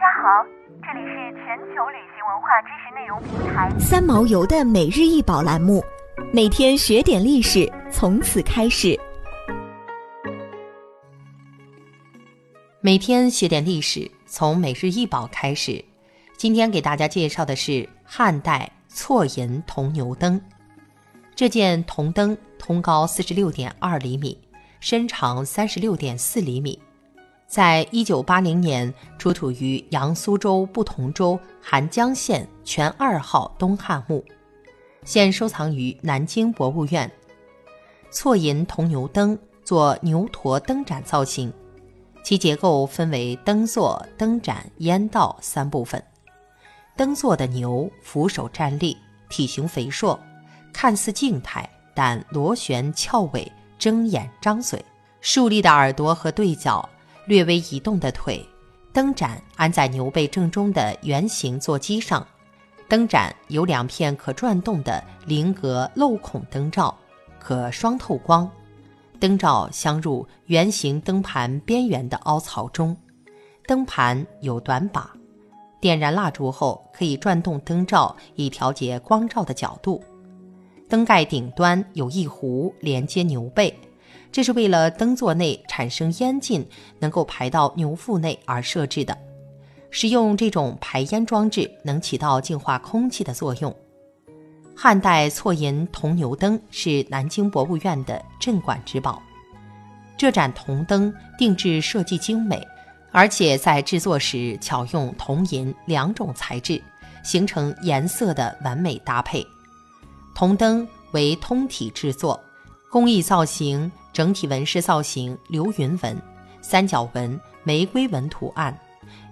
家好，这里是全球旅行文化知识内容平台三毛游的每日一宝栏目，每天学点历史，从此开始。每天学点历史，从每日一宝开始。今天给大家介绍的是汉代错银铜牛灯。这件铜灯通高四十六点二厘米，身长三十六点四厘米。在一九八零年出土于扬苏州不同州韩江县全二号东汉墓，现收藏于南京博物院。错银铜牛灯做牛驼灯盏造型，其结构分为灯座、灯盏、烟道三部分。灯座的牛俯首站立，体型肥硕，看似静态，但螺旋翘尾，睁眼张嘴，竖立的耳朵和对角。略微移动的腿，灯盏安在牛背正中的圆形座机上，灯盏有两片可转动的菱格镂孔灯罩，可双透光，灯罩镶入圆形灯盘边缘的凹槽中，灯盘有短把，点燃蜡烛后可以转动灯罩以调节光照的角度，灯盖顶端有一壶连接牛背。这是为了灯座内产生烟劲能够排到牛腹内而设置的。使用这种排烟装置能起到净化空气的作用。汉代错银铜牛灯是南京博物院的镇馆之宝。这盏铜灯定制设计精美，而且在制作时巧用铜银两种材质，形成颜色的完美搭配。铜灯为通体制作，工艺造型。整体纹饰造型流云纹、三角纹、玫瑰纹图案，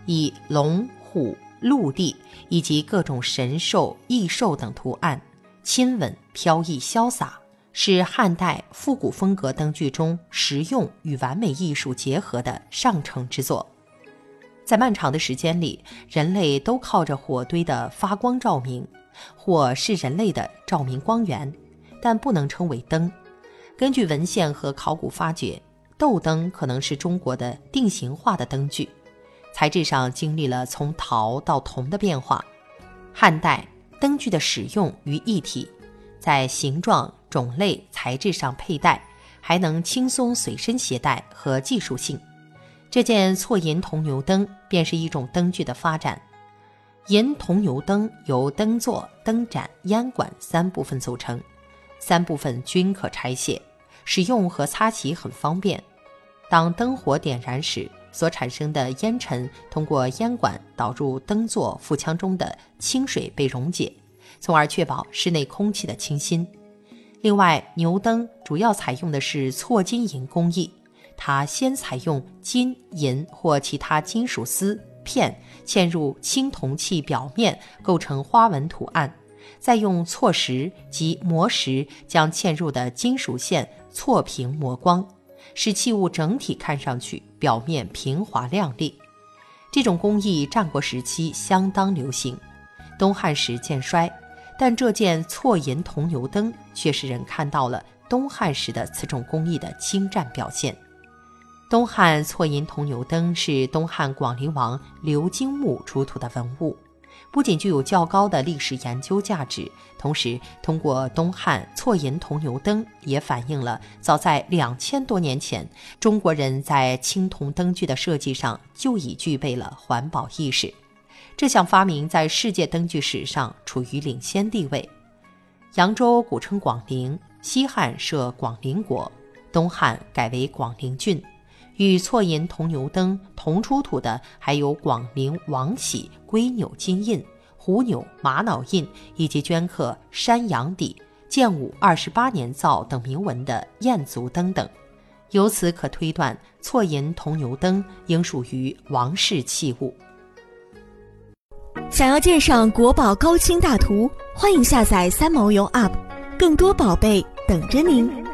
以龙、虎、陆地以及各种神兽、异兽等图案，亲吻飘逸潇洒，是汉代复古风格灯具中实用与完美艺术结合的上乘之作。在漫长的时间里，人类都靠着火堆的发光照明，火是人类的照明光源，但不能称为灯。根据文献和考古发掘，豆灯可能是中国的定型化的灯具，材质上经历了从陶到铜的变化。汉代灯具的使用于一体，在形状、种类、材质上佩戴，还能轻松随身携带和技术性。这件错银铜牛灯便是一种灯具的发展。银铜牛灯由灯座、灯盏、烟管三部分组成，三部分均可拆卸。使用和擦洗很方便。当灯火点燃时，所产生的烟尘通过烟管导入灯座腹腔中的清水被溶解，从而确保室内空气的清新。另外，牛灯主要采用的是错金银工艺，它先采用金银或其他金属丝片嵌入青铜器表面，构成花纹图案。再用错石及磨石将嵌入的金属线错平磨光，使器物整体看上去表面平滑亮丽。这种工艺战国时期相当流行，东汉时渐衰，但这件错银铜牛灯却使人看到了东汉时的此种工艺的精湛表现。东汉错银铜牛灯是东汉广陵王刘京墓出土的文物。不仅具有较高的历史研究价值，同时通过东汉错银铜牛灯，也反映了早在两千多年前，中国人在青铜灯具的设计上就已具备了环保意识。这项发明在世界灯具史上处于领先地位。扬州古称广陵，西汉设广陵国，东汉改为广陵郡。与错银铜牛灯同出土的，还有广陵王玺龟钮金印、虎钮玛瑙印，以及镌刻“山阳底”“建武二十八年造”等铭文的燕足灯等。由此可推断，错银铜牛灯应属于王室器物。想要鉴赏国宝高清大图，欢迎下载三毛游 App，更多宝贝等着您。